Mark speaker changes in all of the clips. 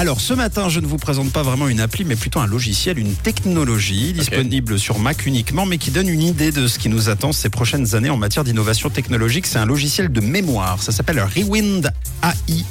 Speaker 1: Alors ce matin, je ne vous présente pas vraiment une appli, mais plutôt un logiciel, une technologie disponible sur Mac uniquement, mais qui donne une idée de ce qui nous attend ces prochaines années en matière d'innovation technologique. C'est un logiciel de mémoire. Ça s'appelle Rewind AI.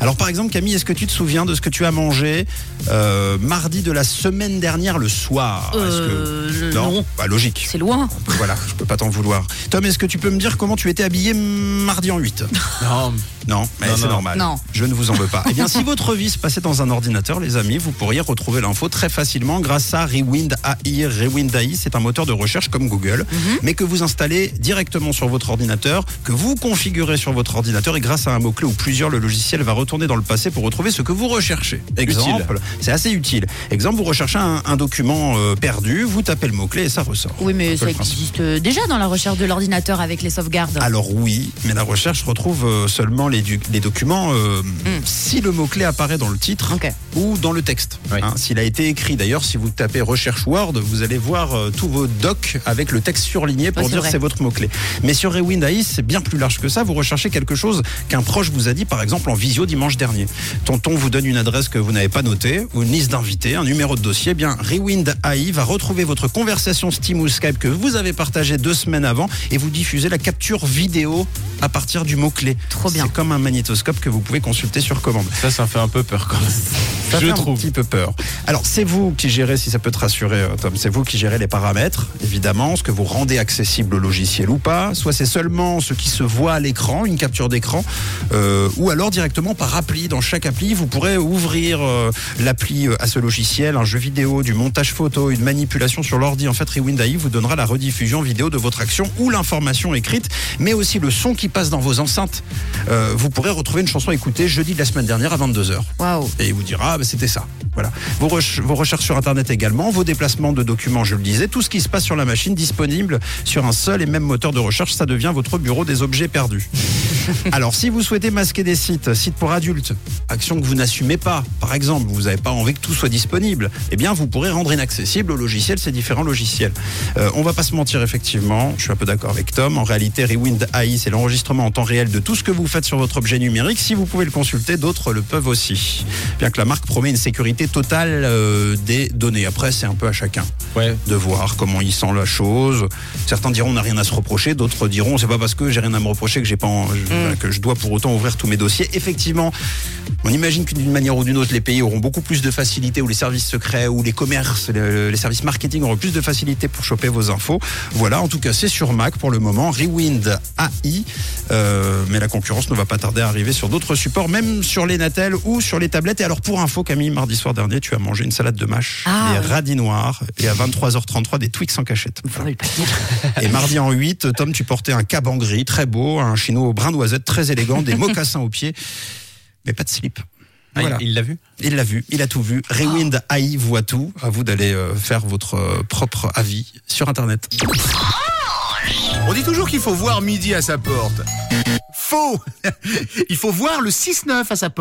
Speaker 1: Alors par exemple, Camille, est-ce que tu te souviens de ce que tu as mangé euh, mardi de la semaine dernière le soir? Que-
Speaker 2: Euh, non?
Speaker 1: Bah, logique.
Speaker 2: C'est loin.
Speaker 1: Voilà, je peux pas t'en vouloir. Tom, est-ce que tu peux me dire comment tu étais habillé mardi en 8
Speaker 3: Non,
Speaker 1: Non, mais
Speaker 3: Non,
Speaker 1: c'est
Speaker 3: non.
Speaker 1: normal.
Speaker 2: Non.
Speaker 1: Je ne vous en veux pas. Eh bien, si votre vie se passait dans un ordinateur, les amis, vous pourriez retrouver l'info très facilement grâce à Rewind AI. Rewind AI, c'est un moteur de recherche comme Google,
Speaker 2: Mhm.
Speaker 1: mais que vous installez directement sur votre ordinateur, que vous configurez sur votre ordinateur et grâce à un mot-clé ou plusieurs, le logiciel va retourner dans le passé pour retrouver ce que vous recherchez. Exemple, c'est assez utile. Exemple, vous recherchez un, un document euh, perdu, vous tapez le mot-clé et ça ressort.
Speaker 2: Oui, mais ça existe déjà dans la recherche de l'ordinateur avec les sauvegardes.
Speaker 1: Alors oui, mais la recherche retrouve euh, seulement les, documents euh, si le mot-clé apparaît dans le titre Ou dans le texte.
Speaker 3: Oui.
Speaker 1: Hein, S'il a été écrit, d'ailleurs, si vous tapez recherche Word, vous allez voir euh, tous vos docs avec le texte surligné pour
Speaker 2: Ouais,
Speaker 1: dire c'est votre mot-clé. Mais sur Rewind AI, c'est bien plus large que ça. Vous recherchez quelque chose qu'un proche vous a dit, par exemple, en visio dimanche dernier. Tonton vous donne une adresse que vous n'avez pas notée, ou une liste d'invités, un numéro de dossier. Eh bien, Rewind AI va retrouver votre conversation Steam ou Skype que vous avez partagée deux semaines avant et vous diffuser la capture vidéo à partir du mot-clé.
Speaker 2: Trop bien.
Speaker 1: C'est comme un magnétoscope que vous pouvez consulter sur commande.
Speaker 3: ça, ça fait un peu peur quand même.
Speaker 1: Ça
Speaker 3: je
Speaker 1: fait un
Speaker 3: trouve.
Speaker 1: petit peu peur. Alors, c'est vous qui gérez, si ça peut te rassurer, euh, Tom, c'est vous qui gérez les paramètres, évidemment, ce que vous rendez accessible au logiciel ou pas. Soit c'est seulement ce qui se voit à l'écran, une capture d'écran, euh, ou alors directement par appli. Dans chaque appli, vous pourrez ouvrir euh, l'appli à ce logiciel, un jeu vidéo, du montage photo, une manipulation sur l'ordi. En fait, Rewind AI vous donnera la rediffusion vidéo de votre action ou l'information écrite, mais aussi le son qui passe dans vos enceintes. Euh, vous pourrez retrouver une chanson écoutée jeudi de la semaine dernière à 22h
Speaker 2: Waouh.
Speaker 1: Et il vous dira ah, bah, c'était ça. Voilà. Vos, reche- vos recherches sur internet également, vos déplacements de documents, je le disais, tout ce qui se passe sur la machine disponible sur un seul et même moteur de recherche, ça devient votre bureau des objets perdus. Alors, si vous souhaitez masquer des sites, sites pour adultes, action que vous n'assumez pas, par exemple, vous n'avez pas envie que tout soit disponible, eh bien, vous pourrez rendre inaccessible au logiciel ces différents logiciels. Euh, on va pas se mentir, effectivement, je suis un peu d'accord avec Tom. En réalité, Rewind AI, c'est l'enregistrement en temps réel de tout ce que vous faites sur votre objet numérique. Si vous pouvez le consulter, d'autres le peuvent aussi. Bien que la marque promet une sécurité totale euh, des données. Après, c'est un peu à chacun
Speaker 3: Ouais.
Speaker 1: de voir comment il sent la chose. Certains diront on n'a rien à se reprocher, d'autres diront c'est pas parce que j'ai rien à me reprocher que j'ai pas en- je- que je dois pour autant ouvrir tous mes dossiers. Effectivement, on imagine que d'une manière ou d'une autre les pays auront beaucoup plus de facilité ou les services secrets ou les commerces, le- les services marketing auront plus de facilité pour choper vos infos. Voilà, en tout cas c'est sur Mac pour le moment, Rewind AI, Euh, mais la concurrence ne va pas tarder à arriver sur d'autres supports, même sur les Natel ou sur les tablettes. Et alors pour info Camille, mardi soir dernier, tu as mangé une salade de mâche,
Speaker 2: Ah,
Speaker 1: des
Speaker 2: oui.
Speaker 1: radis noirs et à 23h33 des Twix en cachette. Et mardi en 8, Tom, tu portais un caban gris très beau, un chino au brin noisette très élégant, des mocassins aux pieds, mais pas de slip.
Speaker 3: Ah,
Speaker 1: Voilà.
Speaker 3: il l'a vu?
Speaker 1: Il l'a vu, il a tout vu. Rewind AI voit tout. À vous d'aller euh, faire votre euh, propre avis sur Internet.
Speaker 4: On dit toujours qu'il faut voir midi à sa porte. Faux Il faut voir le 6-9 à sa porte.